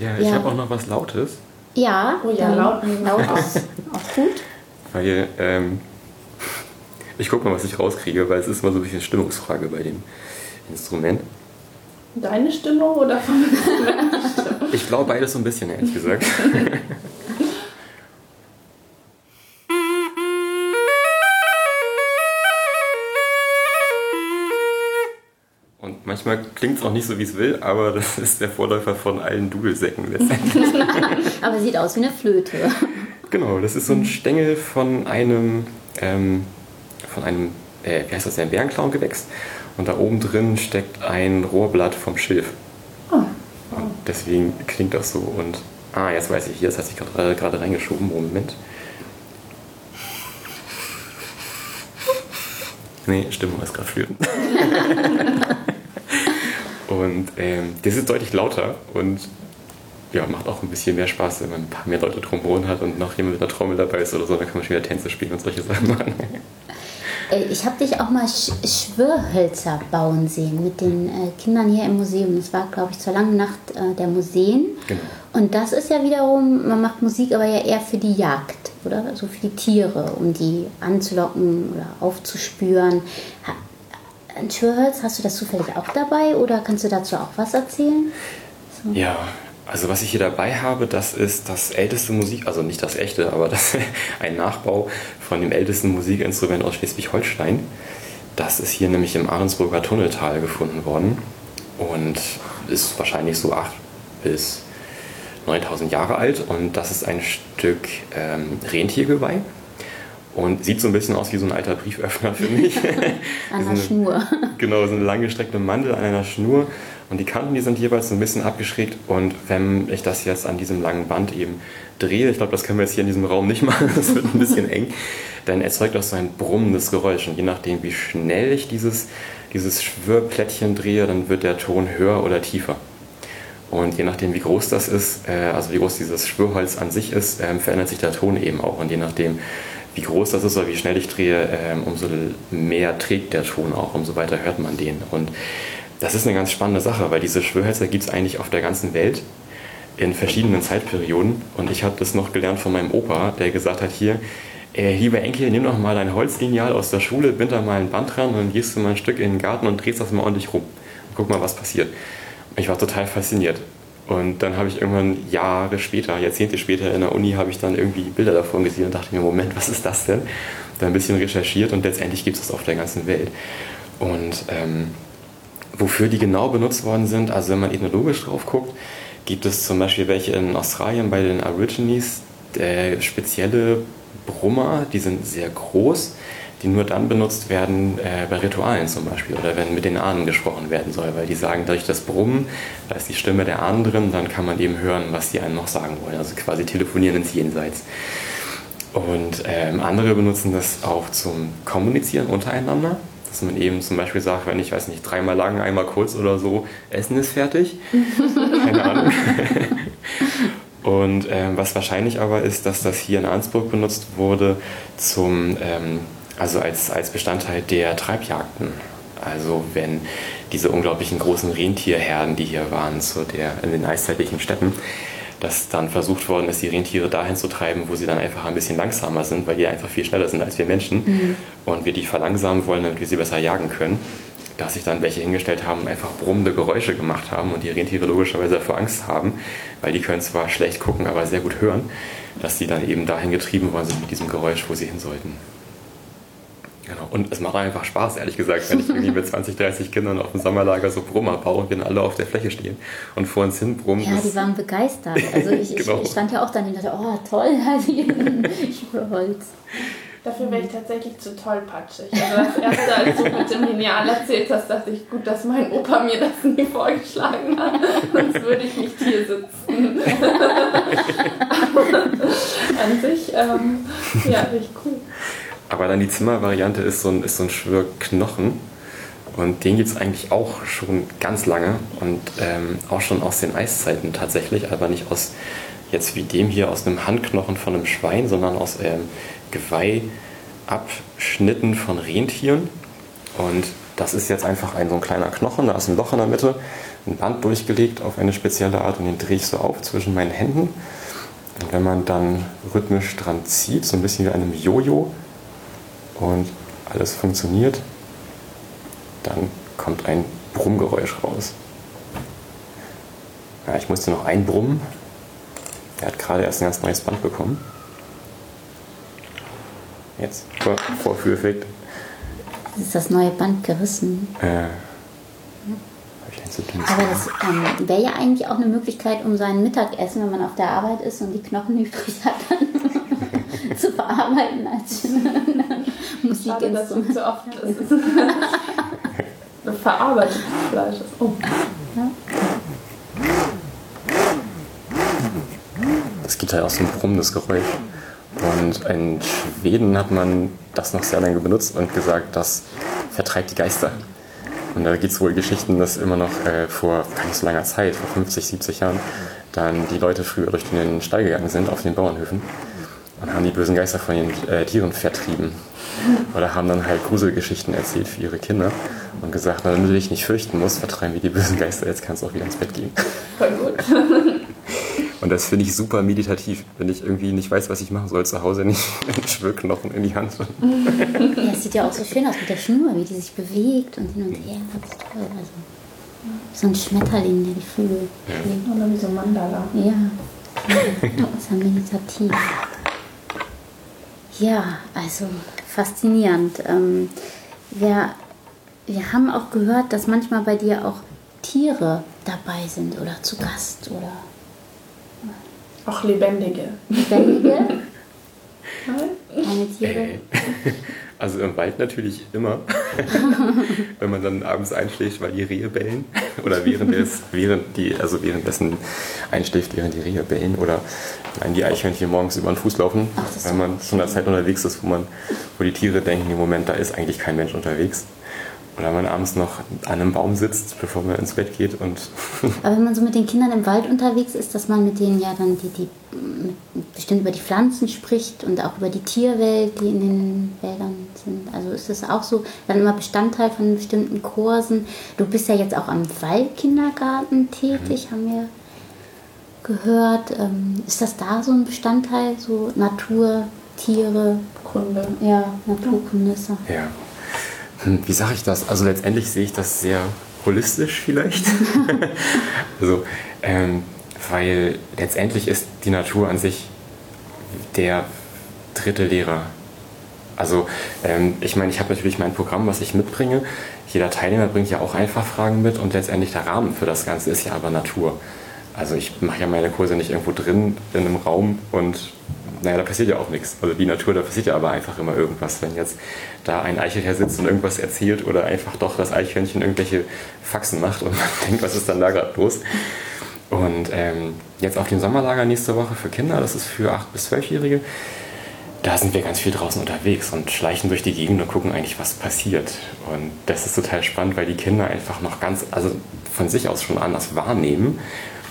ja. ich ja. habe auch noch was Lautes. Ja, oh ja, laut, laut ist auch gut. Weil ähm, Ich gucke mal, was ich rauskriege, weil es ist immer so ein bisschen Stimmungsfrage bei dem Instrument. Deine Stimmung oder von Ich glaube beides so ein bisschen, ehrlich gesagt. Und manchmal klingt es auch nicht so, wie es will, aber das ist der Vorläufer von allen Dudelsäcken letztendlich. aber sieht aus wie eine Flöte. Genau, das ist so ein Stängel von einem, ähm, von einem, äh, wie heißt das, ein Bärenklauen-Gewächs. Und da oben drin steckt ein Rohrblatt vom Schilf. Deswegen klingt das so. Und, ah, jetzt weiß ich, hier, das hat sich gerade reingeschoben. Moment. Nee, Stimmung ist gerade flöten. und ähm, das ist deutlich lauter und ja, macht auch ein bisschen mehr Spaß, wenn man ein paar mehr Leute drumherum hat und noch jemand mit einer Trommel dabei ist oder so, dann kann man schon wieder Tänze spielen und solche Sachen machen. Ich habe dich auch mal Sch Schwörhölzer bauen sehen mit den äh, Kindern hier im Museum. Das war, glaube ich, zur langen Nacht äh, der Museen. Genau. Und das ist ja wiederum, man macht Musik aber ja eher für die Jagd, oder? Also für die Tiere, um die anzulocken oder aufzuspüren. Ein Schwörhölz, hast du das zufällig auch dabei oder kannst du dazu auch was erzählen? So. Ja, also was ich hier dabei habe, das ist das älteste Musik, also nicht das echte, aber das ein Nachbau von dem ältesten Musikinstrument aus Schleswig-Holstein. Das ist hier nämlich im Ahrensburger Tunneltal gefunden worden und ist wahrscheinlich so 8 bis 9000 Jahre alt und das ist ein Stück ähm, Rentiergeweih und sieht so ein bisschen aus wie so ein alter Brieföffner für mich. an einer Schnur. Genau, so eine langgestreckte Mandel an einer Schnur und die Kanten, die sind jeweils ein bisschen abgeschrägt. Und wenn ich das jetzt an diesem langen Band eben drehe, ich glaube, das können wir jetzt hier in diesem Raum nicht machen, das wird ein bisschen eng, dann erzeugt das so ein brummendes Geräusch. Und je nachdem, wie schnell ich dieses, dieses Schwörplättchen drehe, dann wird der Ton höher oder tiefer. Und je nachdem, wie groß das ist, äh, also wie groß dieses Schwörholz an sich ist, ähm, verändert sich der Ton eben auch. Und je nachdem, wie groß das ist oder wie schnell ich drehe, ähm, umso mehr trägt der Ton auch, umso weiter hört man den. Und das ist eine ganz spannende Sache, weil diese Schwörhölzer gibt es eigentlich auf der ganzen Welt in verschiedenen Zeitperioden. Und ich habe das noch gelernt von meinem Opa, der gesagt hat, hier, äh, lieber Enkel, nimm doch mal dein Holzlineal aus der Schule, bind da mal ein Band dran und dann gehst du mal ein Stück in den Garten und drehst das mal ordentlich rum. Und guck mal, was passiert. Und ich war total fasziniert. Und dann habe ich irgendwann Jahre später, Jahrzehnte später in der Uni, habe ich dann irgendwie Bilder davon gesehen und dachte mir, Moment, was ist das denn? Dann ein bisschen recherchiert und letztendlich gibt es das auf der ganzen Welt. Und ähm, Wofür die genau benutzt worden sind, also wenn man ethnologisch drauf guckt, gibt es zum Beispiel welche in Australien bei den Aborigines, äh, spezielle Brummer, die sind sehr groß, die nur dann benutzt werden äh, bei Ritualen zum Beispiel oder wenn mit den Ahnen gesprochen werden soll, weil die sagen, durch das Brummen, da ist die Stimme der Ahnen drin, dann kann man eben hören, was die einem noch sagen wollen, also quasi telefonieren ins Jenseits. Und ähm, andere benutzen das auch zum Kommunizieren untereinander. Dass man eben zum Beispiel sagt, wenn ich weiß nicht, dreimal lang, einmal kurz oder so, Essen ist fertig. Keine Ahnung. Und ähm, was wahrscheinlich aber ist, dass das hier in Arnsburg benutzt wurde zum, ähm, also als, als Bestandteil der Treibjagden. Also wenn diese unglaublichen großen Rentierherden, die hier waren, zu der, in den eiszeitlichen Städten, dass dann versucht worden ist, die Rentiere dahin zu treiben, wo sie dann einfach ein bisschen langsamer sind, weil die einfach viel schneller sind als wir Menschen mhm. und wir die verlangsamen wollen, damit wir sie besser jagen können. Dass sich dann welche hingestellt haben, einfach brummende Geräusche gemacht haben und die Rentiere logischerweise davor Angst haben, weil die können zwar schlecht gucken, aber sehr gut hören, dass sie dann eben dahin getrieben worden sind mit diesem Geräusch, wo sie hin sollten. Genau. Und es macht einfach Spaß, ehrlich gesagt, wenn ich irgendwie mit 20, 30 Kindern auf dem Sommerlager so Brummer baue und wir dann alle auf der Fläche stehen und vor uns hin brummen. Ja, die waren begeistert. Also ich, genau. ich, stand ja auch dann und dachte, oh toll, ich Holz. Dafür wäre ich tatsächlich zu tollpatschig. Also das erste, als du mit dem Lineal erzählt hast, dachte ich, gut, dass mein Opa mir das nie vorgeschlagen hat, sonst würde ich nicht hier sitzen. an sich, ähm, ja, richtig cool. Aber dann die Zimmervariante ist so ein, ist so ein Schwörknochen. Und den gibt es eigentlich auch schon ganz lange und ähm, auch schon aus den Eiszeiten tatsächlich, aber nicht aus jetzt wie dem hier aus einem Handknochen von einem Schwein, sondern aus ähm, Geweihabschnitten von Rentieren. Und das ist jetzt einfach ein so ein kleiner Knochen, da ist ein Loch in der Mitte, ein Band durchgelegt auf eine spezielle Art und den drehe ich so auf zwischen meinen Händen. Und wenn man dann rhythmisch dran zieht, so ein bisschen wie einem Jojo, und alles funktioniert, dann kommt ein Brummgeräusch raus. Ja, ich musste noch einbrummen. Er hat gerade erst ein ganz neues Band bekommen. Jetzt, Vor Vorführeffekt. Ist das neue Band gerissen? Äh, aber das ähm, wäre ja eigentlich auch eine Möglichkeit, um sein Mittagessen, wenn man auf der Arbeit ist und die Knochen übrig hat, dann zu verarbeiten als Musik. dass du so oft das ist verarbeitetes Fleisch ist. Oh. Ja. Es gibt halt auch so ein brummendes Geräusch. Und in Schweden hat man das noch sehr lange benutzt und gesagt, das vertreibt die Geister. Und da gibt es wohl Geschichten, dass immer noch äh, vor gar nicht so langer Zeit, vor 50, 70 Jahren, dann die Leute früher durch den Stall gegangen sind auf den Bauernhöfen und haben die bösen Geister von den äh, Tieren vertrieben. Oder haben dann halt Gruselgeschichten erzählt für ihre Kinder und gesagt, na, damit du dich nicht fürchten musst, vertreiben wir die bösen Geister, jetzt kannst du auch wieder ins Bett gehen. Voll gut. Und das finde ich super meditativ, wenn ich irgendwie nicht weiß, was ich machen soll zu Hause, nicht einen Schwirrknochen in die Hand. Ja, es sieht ja auch so schön aus mit der Schnur, wie die sich bewegt und hin und her. Ganz toll. Also, so ein Schmetterling, der die Flügel schlägt. Oder wie so ein Mandala. Ja, das ist ja meditativ. Ja, also faszinierend. Ähm, wir, wir haben auch gehört, dass manchmal bei dir auch Tiere dabei sind oder zu Gast oder auch lebendige. Lebendige? Keine Tiere? Also im Wald natürlich immer. Wenn man dann abends einschläft, weil die Rehe bellen. Oder während des, während die, also währenddessen einschläft, während die Rehe bellen. Oder nein, die Eichhörnchen morgens über den Fuß laufen. Ach, weil man zu einer Zeit unterwegs ist, wo man, wo die Tiere denken, im Moment, da ist eigentlich kein Mensch unterwegs. Oder man abends noch an einem Baum sitzt, bevor man ins Bett geht. Und Aber wenn man so mit den Kindern im Wald unterwegs ist, dass man mit denen ja dann die, die bestimmt über die Pflanzen spricht und auch über die Tierwelt, die in den Wäldern sind. Also ist das auch so dann immer Bestandteil von bestimmten Kursen. Du bist ja jetzt auch am Waldkindergarten tätig, mhm. haben wir gehört. Ähm, ist das da so ein Bestandteil, so Natur, Tiere, Kunde? Ja, Naturkunde. Ja. Hm, wie sage ich das? Also letztendlich sehe ich das sehr holistisch vielleicht. also, ähm, weil letztendlich ist die Natur an sich der dritte Lehrer. Also ähm, ich meine, ich habe natürlich mein Programm, was ich mitbringe. Jeder Teilnehmer bringt ja auch einfach Fragen mit und letztendlich der Rahmen für das Ganze ist ja aber Natur. Also ich mache ja meine Kurse nicht irgendwo drin in einem Raum und naja, da passiert ja auch nichts. Also die Natur, da passiert ja aber einfach immer irgendwas. Wenn jetzt da ein Eichelherr sitzt und irgendwas erzählt oder einfach doch das Eichhörnchen irgendwelche Faxen macht und man denkt, was ist dann da gerade los? Und ähm, jetzt auf dem Sommerlager nächste Woche für Kinder, das ist für 8- bis 12-Jährige, da sind wir ganz viel draußen unterwegs und schleichen durch die Gegend und gucken eigentlich, was passiert. Und das ist total spannend, weil die Kinder einfach noch ganz, also von sich aus schon anders wahrnehmen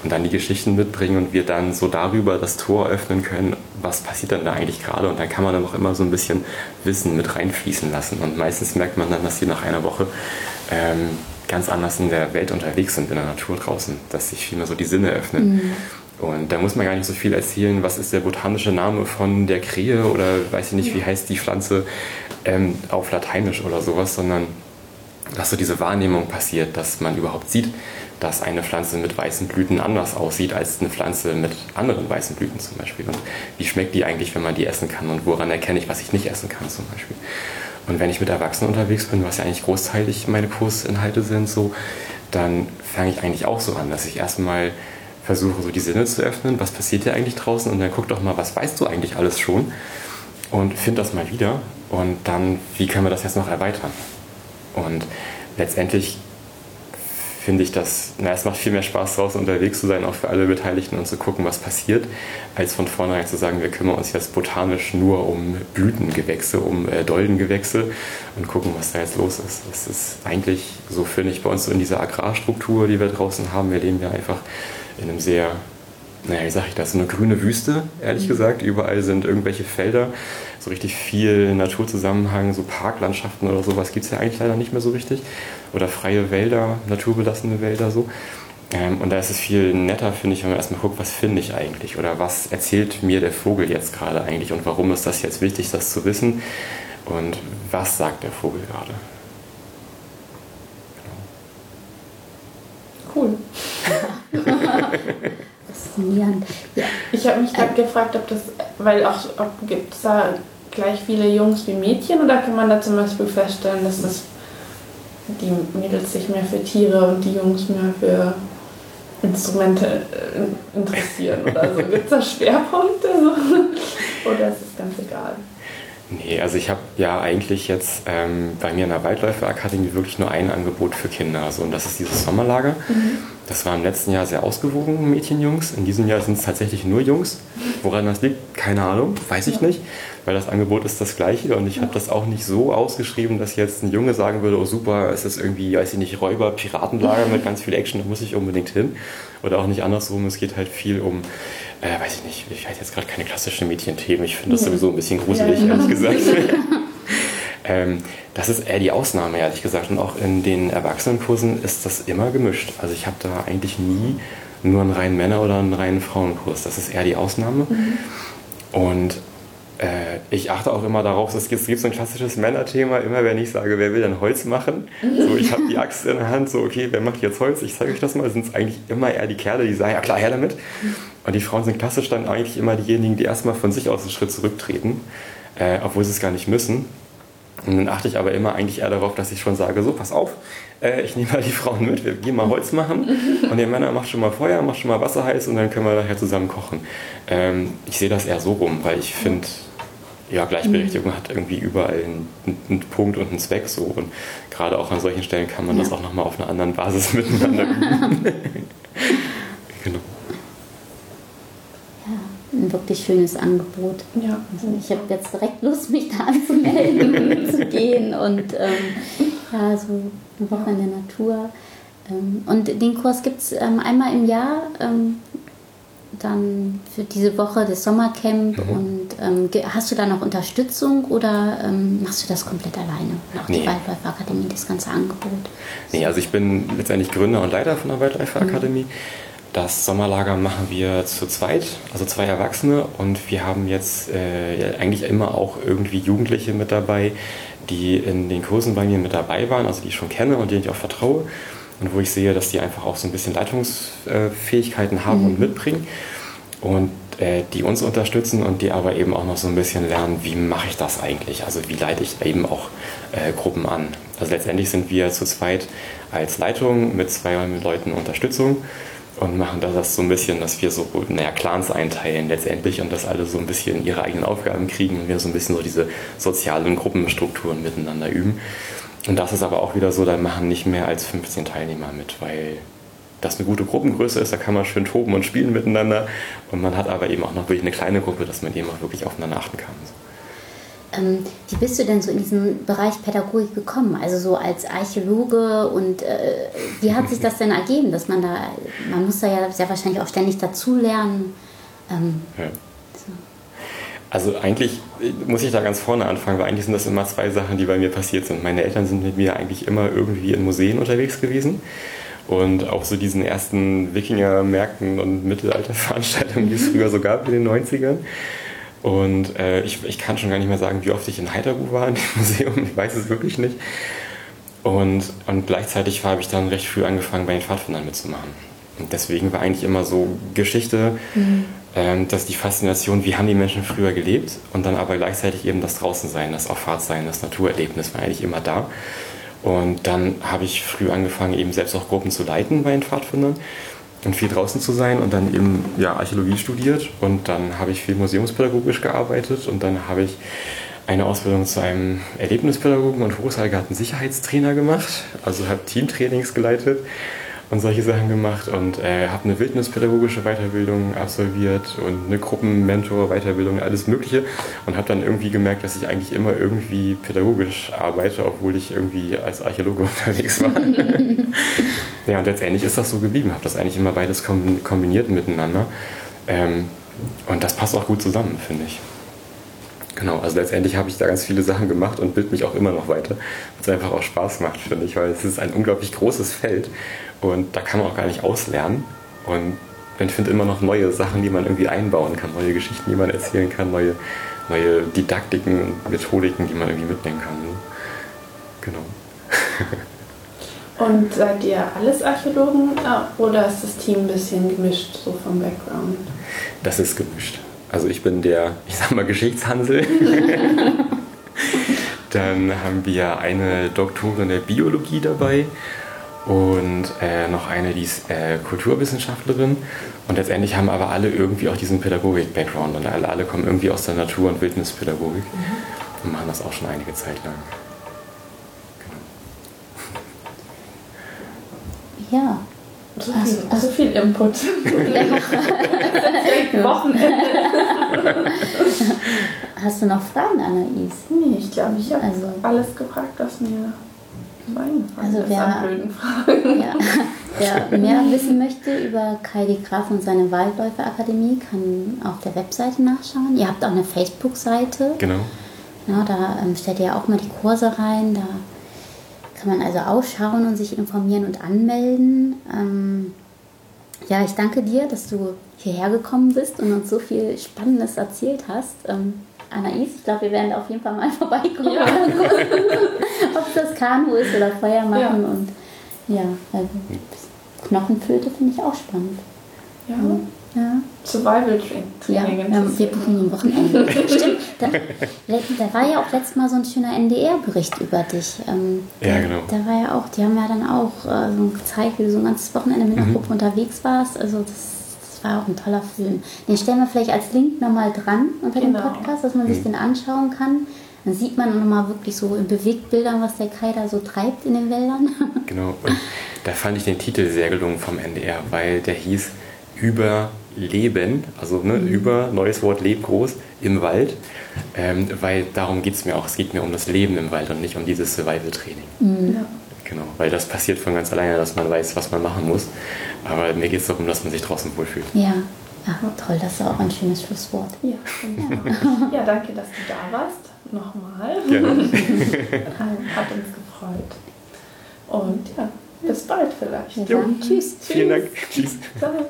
und dann die Geschichten mitbringen und wir dann so darüber das Tor öffnen können, was passiert dann da eigentlich gerade und dann kann man dann auch immer so ein bisschen Wissen mit reinfließen lassen und meistens merkt man dann, dass sie nach einer Woche ähm, ganz anders in der Welt unterwegs sind, in der Natur draußen, dass sich viel mehr so die Sinne öffnen. Mhm. Und da muss man gar nicht so viel erzählen, was ist der botanische Name von der Krähe oder weiß ich nicht, wie heißt die Pflanze ähm, auf Lateinisch oder sowas, sondern dass so diese Wahrnehmung passiert, dass man überhaupt sieht, dass eine Pflanze mit weißen Blüten anders aussieht als eine Pflanze mit anderen weißen Blüten zum Beispiel. Und wie schmeckt die eigentlich, wenn man die essen kann und woran erkenne ich, was ich nicht essen kann zum Beispiel. Und wenn ich mit Erwachsenen unterwegs bin, was ja eigentlich großteilig meine Kursinhalte sind, so, dann fange ich eigentlich auch so an, dass ich erstmal versuche, so die Sinne zu öffnen, was passiert hier eigentlich draußen und dann guck doch mal, was weißt du eigentlich alles schon und find das mal wieder und dann, wie können wir das jetzt noch erweitern? Und letztendlich finde ich das, na, es macht viel mehr Spaß draußen unterwegs zu sein, auch für alle Beteiligten und zu gucken, was passiert, als von vornherein zu sagen, wir kümmern uns jetzt botanisch nur um Blütengewächse, um äh, Doldengewächse und gucken, was da jetzt los ist. Das ist eigentlich, so finde ich, bei uns so in dieser Agrarstruktur, die wir draußen haben, wir leben ja einfach in einem sehr naja, wie sage ich das, eine grüne Wüste, ehrlich mhm. gesagt. Überall sind irgendwelche Felder, so richtig viel Naturzusammenhang, so Parklandschaften oder sowas gibt es ja eigentlich leider nicht mehr so richtig. Oder freie Wälder, naturbelassene Wälder so. Ähm, und da ist es viel netter, finde ich, wenn man erstmal guckt, was finde ich eigentlich oder was erzählt mir der Vogel jetzt gerade eigentlich und warum ist das jetzt wichtig, das zu wissen. und was sagt der Vogel gerade. Cool. Faszinierend. Ja. Ich habe mich gerade gefragt, ob das, weil auch, gibt es da gleich viele Jungs wie Mädchen oder kann man da zum Beispiel feststellen, dass das die Mädels sich mehr für Tiere und die Jungs mehr für Instrumente äh, interessieren oder so? Gibt es da Schwerpunkte so? oder ist es ganz egal? Nee, also ich habe ja eigentlich jetzt ähm, bei mir in der Waldläuferakademie wirklich nur ein Angebot für Kinder. Also, und das ist dieses Sommerlager. Mhm. Das war im letzten Jahr sehr ausgewogen, Mädchen, Jungs. In diesem Jahr sind es tatsächlich nur Jungs. Woran das liegt, keine Ahnung, weiß ich nicht. Weil das Angebot ist das gleiche und ich habe das auch nicht so ausgeschrieben, dass jetzt ein Junge sagen würde, oh super, es ist irgendwie, weiß ich nicht, Räuber, Piratenlager mit ganz viel Action, da muss ich unbedingt hin. Oder auch nicht andersrum, es geht halt viel um äh, weiß ich nicht, ich weiß jetzt gerade keine klassischen Mädchenthemen. Ich finde das sowieso ein bisschen gruselig, ehrlich gesagt. ähm, das ist eher die Ausnahme, ehrlich gesagt. Und auch in den Erwachsenenkursen ist das immer gemischt. Also ich habe da eigentlich nie nur einen reinen Männer- oder einen reinen Frauenkurs. Das ist eher die Ausnahme. Mhm. Und äh, ich achte auch immer darauf, es gibt, es gibt so ein klassisches Männerthema, immer wenn ich sage, wer will denn Holz machen? So, ich habe die Axt in der Hand, so, okay, wer macht jetzt Holz? Ich zeige euch das mal, sind es eigentlich immer eher die Kerle, die sagen, ja klar, her damit. Und die Frauen sind klassisch dann eigentlich immer diejenigen, die erstmal von sich aus einen Schritt zurücktreten, äh, obwohl sie es gar nicht müssen. Und dann achte ich aber immer eigentlich eher darauf, dass ich schon sage, so, pass auf, äh, ich nehme mal die Frauen mit, wir gehen mal Holz machen und der Männer macht schon mal Feuer, macht schon mal Wasser heiß und dann können wir nachher zusammen kochen. Ähm, ich sehe das eher so rum, weil ich finde, ja, Gleichberechtigung mhm. hat irgendwie überall einen, einen, Punkt und einen Zweck so. Und gerade auch an solchen Stellen kann man ja. das auch nochmal auf einer anderen Basis miteinander üben. genau. Ja, ein wirklich schönes Angebot. Ja. Also ich habe jetzt direkt Lust, mich da anzumelden und zu gehen und ähm, ja, so eine Woche in der Natur. Ähm, und den Kurs gibt es ähm, einmal im Jahr. Ähm, dann für diese Woche das Sommercamp mhm. und ähm, hast du da noch Unterstützung oder ähm, machst du das komplett alleine? Und auch nee. die Wildläufer-Akademie, das ganze Angebot? Nee, also ich bin letztendlich Gründer und Leiter von der Wildläufer-Akademie. Mhm. Das Sommerlager machen wir zu zweit, also zwei Erwachsene und wir haben jetzt äh, eigentlich immer auch irgendwie Jugendliche mit dabei, die in den Kursen bei mir mit dabei waren, also die ich schon kenne und denen ich auch vertraue und wo ich sehe, dass die einfach auch so ein bisschen Leitungsfähigkeiten haben mhm. und mitbringen und äh, die uns unterstützen und die aber eben auch noch so ein bisschen lernen, wie mache ich das eigentlich? Also wie leite ich eben auch äh, Gruppen an? Also letztendlich sind wir zu zweit als Leitung mit zwei Leuten Unterstützung und machen das so ein bisschen, dass wir so naja, Clans einteilen letztendlich und dass alle so ein bisschen ihre eigenen Aufgaben kriegen und wir so ein bisschen so diese sozialen Gruppenstrukturen miteinander üben. Und das ist aber auch wieder so, da machen nicht mehr als 15 Teilnehmer mit, weil das eine gute Gruppengröße ist, da kann man schön toben und spielen miteinander. Und man hat aber eben auch noch wirklich eine kleine Gruppe, dass man eben auch wirklich aufeinander achten kann. Ähm, wie bist du denn so in diesen Bereich Pädagogik gekommen? Also so als Archäologe und äh, wie hat sich das denn ergeben, dass man da, man muss da ja sehr wahrscheinlich auch ständig dazulernen. Ähm, ja. Also eigentlich muss ich da ganz vorne anfangen, weil eigentlich sind das immer zwei Sachen, die bei mir passiert sind. Meine Eltern sind mit mir eigentlich immer irgendwie in Museen unterwegs gewesen. Und auch so diesen ersten Wikinger-Märkten und Mittelalterveranstaltungen, die es früher so gab in den 90ern. Und äh, ich, ich kann schon gar nicht mehr sagen, wie oft ich in Heidelberg war in dem Museum. Ich weiß es wirklich nicht. Und, und gleichzeitig habe ich dann recht früh angefangen, bei den Pfadfindern mitzumachen. Und deswegen war eigentlich immer so Geschichte, mhm ähm, dass die Faszination, wie haben die Menschen früher gelebt und dann aber gleichzeitig eben das Draußensein, das Auffahrtsein, das Naturerlebnis war eigentlich immer da. Und dann habe ich früh angefangen, eben selbst auch Gruppen zu leiten bei den Pfadfindern und viel draußen zu sein und dann eben ja, Archäologie studiert und dann habe ich viel museumspädagogisch gearbeitet und dann habe ich eine Ausbildung zu einem Erlebnispädagogen und Hochseilgarten-Sicherheitstrainer gemacht, also habe Teamtrainings geleitet und solche Sachen gemacht und äh, habe eine wildnispädagogische Weiterbildung absolviert und eine Gruppenmentor-Weiterbildung, alles Mögliche und habe dann irgendwie gemerkt, dass ich eigentlich immer irgendwie pädagogisch arbeite, obwohl ich irgendwie als Archäologe unterwegs war. ja, und letztendlich ist das so geblieben, habe das eigentlich immer beides kombiniert miteinander ähm, und das passt auch gut zusammen, finde ich. Genau, also letztendlich habe ich da ganz viele Sachen gemacht und bild mich auch immer noch weiter, was einfach auch Spaß macht, finde ich, weil es ist ein unglaublich großes Feld und da kann man auch gar nicht auslernen. Und man findet immer noch neue Sachen, die man irgendwie einbauen kann, neue Geschichten, die man erzählen kann, neue neue Didaktiken, Methodiken, die man irgendwie mitnehmen kann. Ne? Genau. Und seid ihr alles Archäologen äh, oder ist das Team ein bisschen gemischt, so vom Background? Das ist gemischt. Also ich bin der, ich sag mal, Geschichtshansel. Dann haben wir eine Doktorin der Biologie dabei und äh, noch eine, die ist äh, Kulturwissenschaftlerin. Und letztendlich haben aber alle irgendwie auch diesen Pädagogik-Background und alle, alle kommen irgendwie aus der Natur- und Wildnispädagogik mhm. und machen das auch schon einige Zeit lang. Genau. Ja. So viel, also, so viel Input. Wochenende. Hast du noch Fragen, Anais? Nee, ich glaube, ich habe also, alles gefragt, was mir also wer, ja, wer mehr wissen möchte über Kai de Graf und seine Waldläuferakademie, kann auf der Webseite nachschauen. Ihr habt auch eine Facebook-Seite. Genau. Ja, da ähm, stellt ihr auch mal die Kurse rein. Da kann man also ausschauen und sich informieren und anmelden. Ähm, ja, ich danke dir, dass du hierher gekommen bist und uns so viel Spannendes erzählt hast. Ähm, Anais, ich glaube, wir werden auf jeden Fall mal vorbeikommen. Ja. Ob das Kanu ist oder Feuer machen. Ja. Und ja, also Knochenfüllte finde ich auch spannend. Ja. Ja. Survival Training. Ja, wir buchen ein Wochenende. Stimmt, da, da, war ja auch letztes Mal so ein schöner NDR-Bericht über dich. Ähm, ja, genau. Da war ja auch, die haben ja dann auch äh, so gezeigt, wie du so ein ganzes Wochenende mit einer mhm. Gruppe unterwegs warst. Also das das war auch ein toller Film. Den stellen wir vielleicht als Link nochmal dran unter genau. dem Podcast, dass man sich mhm. den anschauen kann. Dann sieht man nochmal wirklich so in Bewegtbildern, was der Kai da so treibt in den Wäldern. Genau, und da fand ich den Titel sehr gelungen vom NDR, weil der hieß Überleben, also ne, mhm. über, neues Wort, Leb groß, im Wald. Ähm, weil darum geht es mir auch, es geht mir um das Leben im Wald und nicht um dieses Survival-Training. Mhm. Ja. Genau, weil das passiert von ganz alleine, dass man weiß, was man machen muss. Aber mir geht es darum, dass man sich draußen wohlfühlt. Ja. ja, toll, das ist auch ein schönes Schlusswort. Ja, ja. ja danke, dass du da warst. Nochmal. Gerne. Hat uns gefreut. Und ja, bis bald vielleicht. Ja, tschüss. Vielen Dank. Tschüss. Ciao.